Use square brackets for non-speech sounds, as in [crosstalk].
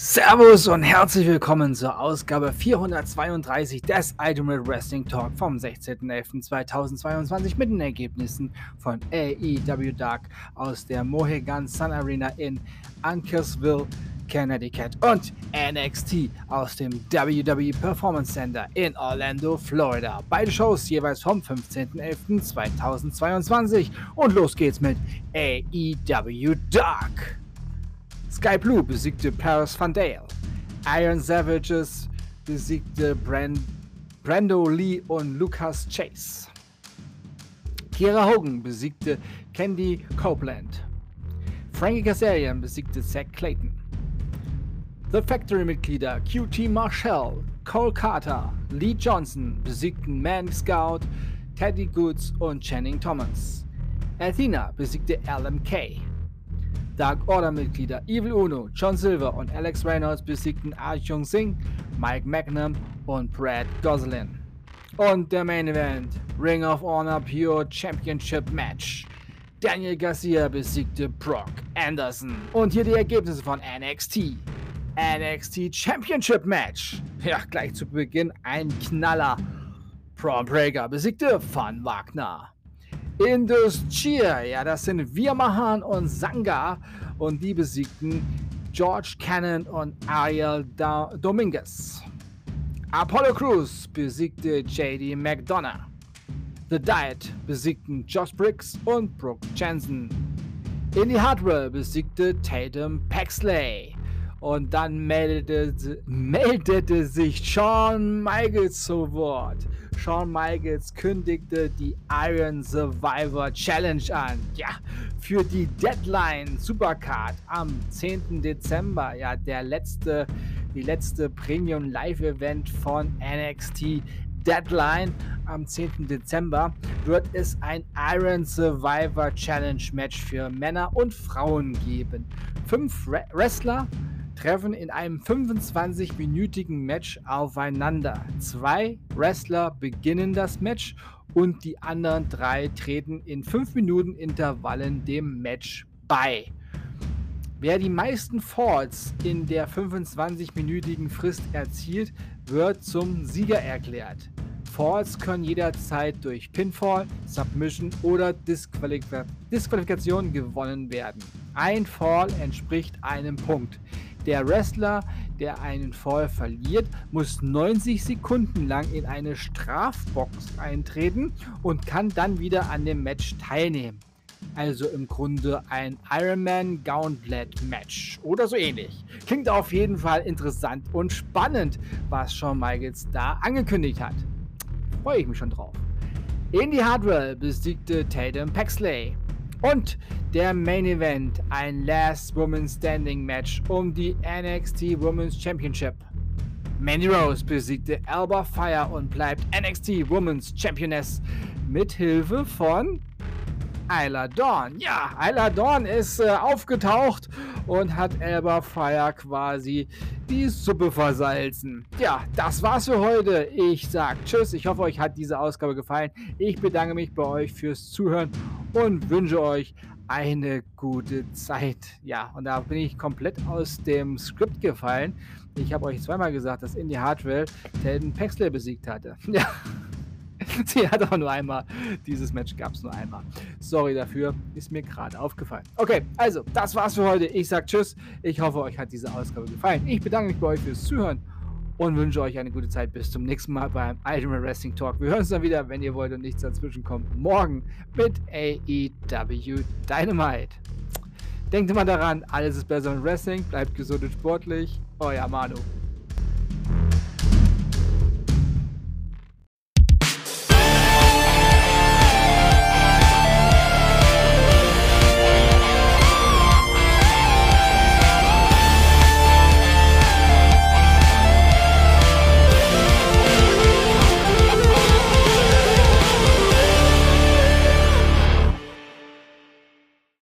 Servus und herzlich willkommen zur Ausgabe 432 des Ultimate Wrestling Talk vom 16.11.2022 mit den Ergebnissen von AEW Dark aus der Mohegan Sun Arena in Ankersville, Connecticut und NXT aus dem WWE Performance Center in Orlando, Florida. Beide Shows jeweils vom 15.11.2022 und los geht's mit AEW Dark. Sky Blue besiegte Paris Van Dale. Iron Savages besiegte Brand Brando Lee und Lucas Chase. Kira Hogan besiegte Candy Copeland. Frankie Kazarian besiegte Zack Clayton. The Factory-Mitglieder QT Marshall, Cole Carter, Lee Johnson besiegten Man Scout, Teddy Goods und Channing Thomas. Athena besiegte LMK. Dark Order-Mitglieder Evil Uno, John Silver und Alex Reynolds besiegten Arjun Singh, Mike Magnum und Brad Goslin. Und der Main Event, Ring of Honor Pure Championship Match. Daniel Garcia besiegte Brock Anderson. Und hier die Ergebnisse von NXT. NXT Championship Match. Ja, gleich zu Beginn ein Knaller. Braun Breaker besiegte Van Wagner. Industria, ja, das sind Virmahan und Sanga und die besiegten George Cannon und Ariel da Dominguez. Apollo Crews besiegte JD McDonough. The Diet besiegten Josh Briggs und Brooke Jensen. Indie Hardware besiegte Tatum Paxley. Und dann meldete, meldete sich Shawn Michaels zu Wort. Shawn Michaels kündigte die Iron Survivor Challenge an. Ja, für die Deadline Supercard am 10. Dezember. Ja, der letzte, die letzte Premium Live Event von NXT Deadline am 10. Dezember wird es ein Iron Survivor Challenge Match für Männer und Frauen geben. Fünf Wrestler treffen in einem 25-minütigen Match aufeinander. Zwei Wrestler beginnen das Match und die anderen drei treten in 5 Minuten Intervallen dem Match bei. Wer die meisten Falls in der 25-minütigen Frist erzielt, wird zum Sieger erklärt. Falls können jederzeit durch Pinfall, Submission oder Disqualif Disqualifikation gewonnen werden. Ein Fall entspricht einem Punkt. Der Wrestler, der einen Fall verliert, muss 90 Sekunden lang in eine Strafbox eintreten und kann dann wieder an dem Match teilnehmen. Also im Grunde ein Ironman Gauntlet Match oder so ähnlich. Klingt auf jeden Fall interessant und spannend, was Shawn Michaels da angekündigt hat. Freue ich mich schon drauf. Indy Hardwell besiegte Tatum Paxley. Und der Main Event, ein Last Woman Standing Match um die NXT Women's Championship. Mandy Rose besiegte Alba Fire und bleibt NXT Women's Championess mit Hilfe von Isla Dawn. Ja, Isla Dawn ist äh, aufgetaucht und hat Alba Fire quasi die Suppe versalzen. Ja, das war's für heute. Ich sag Tschüss. Ich hoffe, euch hat diese Ausgabe gefallen. Ich bedanke mich bei euch fürs Zuhören und wünsche euch eine gute Zeit. Ja, und da bin ich komplett aus dem Skript gefallen. Ich habe euch zweimal gesagt, dass Indie Hardware Telden Paxley besiegt hatte. [laughs] Ja. [laughs] Sie hat auch nur einmal. Dieses Match gab es nur einmal. Sorry dafür, ist mir gerade aufgefallen. Okay, also, das war's für heute. Ich sag Tschüss. Ich hoffe, euch hat diese Ausgabe gefallen. Ich bedanke mich bei euch fürs Zuhören und wünsche euch eine gute Zeit. Bis zum nächsten Mal beim Ultimate Wrestling Talk. Wir hören uns dann wieder, wenn ihr wollt und nichts dazwischen kommt. Morgen mit AEW Dynamite. Denkt immer daran, alles ist besser im Wrestling. Bleibt gesund und sportlich. Euer Manu.